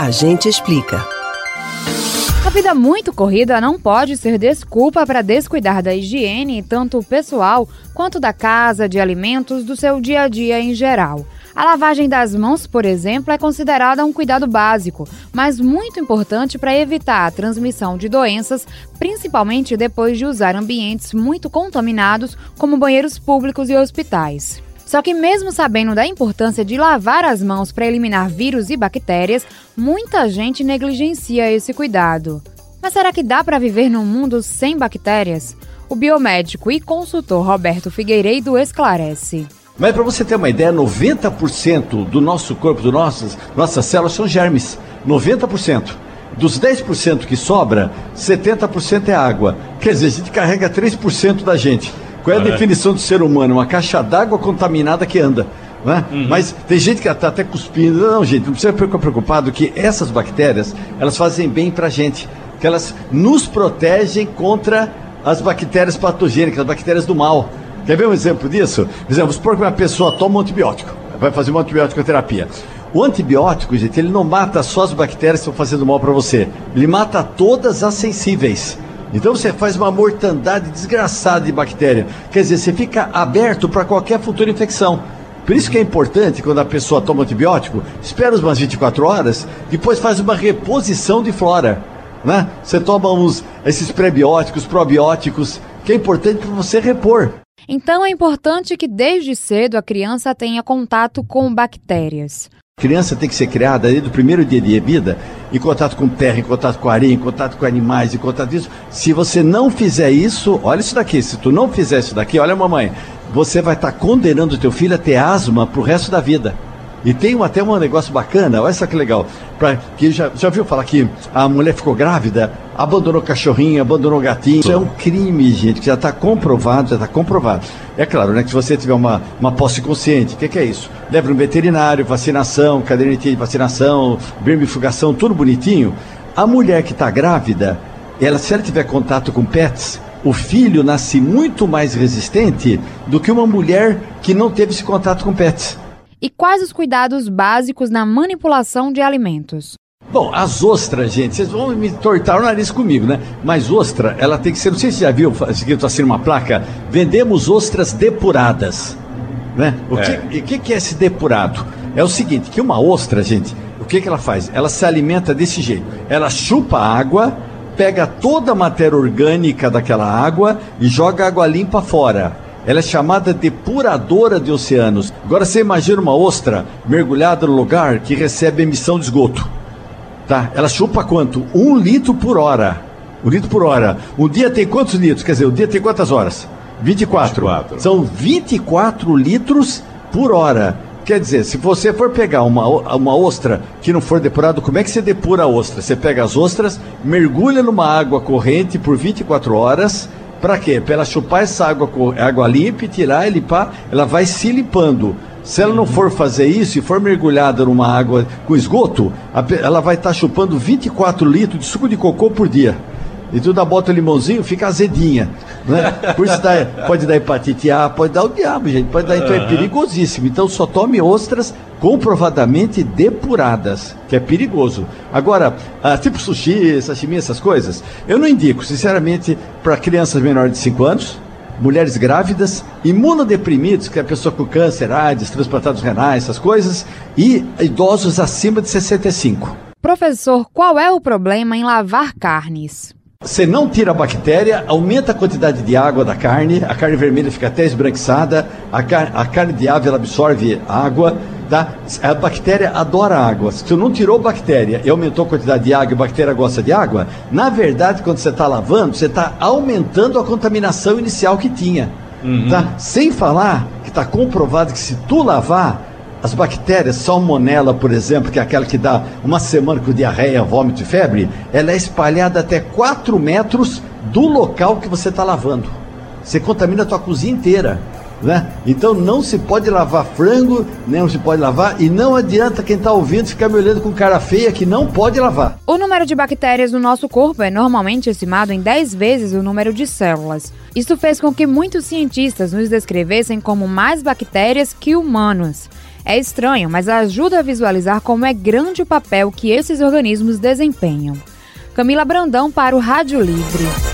A gente explica. A vida muito corrida não pode ser desculpa para descuidar da higiene, tanto pessoal quanto da casa, de alimentos, do seu dia a dia em geral. A lavagem das mãos, por exemplo, é considerada um cuidado básico, mas muito importante para evitar a transmissão de doenças, principalmente depois de usar ambientes muito contaminados, como banheiros públicos e hospitais. Só que, mesmo sabendo da importância de lavar as mãos para eliminar vírus e bactérias, muita gente negligencia esse cuidado. Mas será que dá para viver num mundo sem bactérias? O biomédico e consultor Roberto Figueiredo esclarece. Mas para você ter uma ideia, 90% do nosso corpo, do nossas, nossas células são germes. 90%. Dos 10% que sobra, 70% é água. Quer dizer, a gente carrega 3% da gente. Qual é a é. definição do ser humano? Uma caixa d'água contaminada que anda. Né? Uhum. Mas tem gente que está até cuspindo. Não, gente, não precisa ficar preocupado que essas bactérias, elas fazem bem para a gente. Que elas nos protegem contra as bactérias patogênicas, as bactérias do mal. Quer ver um exemplo disso? Por exemplo, supor que uma pessoa toma um antibiótico, vai fazer uma antibiótico terapia. O antibiótico, gente, ele não mata só as bactérias que estão fazendo mal para você. Ele mata todas as sensíveis. Então você faz uma mortandade desgraçada de bactéria. Quer dizer, você fica aberto para qualquer futura infecção. Por isso que é importante, quando a pessoa toma antibiótico, espera umas 24 horas, depois faz uma reposição de flora. Né? Você toma uns, esses prebióticos, probióticos, que é importante para você repor. Então é importante que desde cedo a criança tenha contato com bactérias criança tem que ser criada desde o primeiro dia de vida, em contato com terra, em contato com areia, em contato com animais, em contato isso. Se você não fizer isso, olha isso daqui, se tu não fizer isso daqui, olha mamãe, você vai estar tá condenando o teu filho a ter asma pro resto da vida. E tem até um negócio bacana, olha só que legal. Pra, que já, já viu falar que a mulher ficou grávida, abandonou cachorrinho, abandonou gatinho. Isso é um crime, gente, que já está comprovado, já está comprovado. É claro, né, que se você tiver uma, uma posse consciente, o que, que, é isso? Leva no veterinário, vacinação, caderneta de vacinação, vermifugação, tudo bonitinho. A mulher que está grávida, ela, se ela tiver contato com pets, o filho nasce muito mais resistente do que uma mulher que não teve esse contato com pets. E quais os cuidados básicos na manipulação de alimentos? Bom, as ostras, gente, vocês vão me tortar o nariz comigo, né? Mas ostra, ela tem que ser, não sei se você já viu, escrito assim numa placa, vendemos ostras depuradas. Né? O é. que, que, que é esse depurado? É o seguinte, que uma ostra, gente, o que, que ela faz? Ela se alimenta desse jeito. Ela chupa água, pega toda a matéria orgânica daquela água e joga água limpa fora. Ela é chamada depuradora de oceanos. Agora você imagina uma ostra mergulhada no lugar que recebe emissão de esgoto. Tá? Ela chupa quanto? Um litro por hora. Um litro por hora. Um dia tem quantos litros? Quer dizer, o dia tem quantas horas? 24. 24. São 24 litros por hora. Quer dizer, se você for pegar uma, uma ostra que não for depurada, como é que você depura a ostra? Você pega as ostras, mergulha numa água corrente por 24 horas para quê? Para ela chupar essa água, água limpa e tirar e limpar, ela vai se limpando. Se ela não for fazer isso e for mergulhada numa água com esgoto, ela vai estar tá chupando 24 litros de suco de cocô por dia. E tu dá bota limãozinho, fica azedinha. Né? Por isso dá, pode dar hepatite A, pode dar o diabo, gente. Pode dar, então é perigosíssimo. Então só tome ostras comprovadamente depuradas, que é perigoso. Agora, ah, tipo sushi, sashimi, essas coisas, eu não indico, sinceramente, para crianças menores de 5 anos, mulheres grávidas, imunodeprimidos, que é a pessoa com câncer, AIDS, transplantados renais, essas coisas, e idosos acima de 65. Professor, qual é o problema em lavar carnes? Você não tira a bactéria, aumenta a quantidade de água da carne, a carne vermelha fica até esbranquiçada, a, car a carne de ave ela absorve água, tá? A bactéria adora água. Se tu não tirou bactéria e aumentou a quantidade de água e a bactéria gosta de água, na verdade, quando você está lavando, você está aumentando a contaminação inicial que tinha. Uhum. Tá? Sem falar que está comprovado que se tu lavar, as bactérias, salmonela, por exemplo, que é aquela que dá uma semana com diarreia, vômito e febre, ela é espalhada até 4 metros do local que você está lavando. Você contamina a tua cozinha inteira. Né? Então não se pode lavar frango, nem se pode lavar, e não adianta quem está ouvindo ficar me olhando com cara feia que não pode lavar. O número de bactérias no nosso corpo é normalmente estimado em 10 vezes o número de células. Isso fez com que muitos cientistas nos descrevessem como mais bactérias que humanos. É estranho, mas ajuda a visualizar como é grande o papel que esses organismos desempenham. Camila Brandão para o Rádio Livre.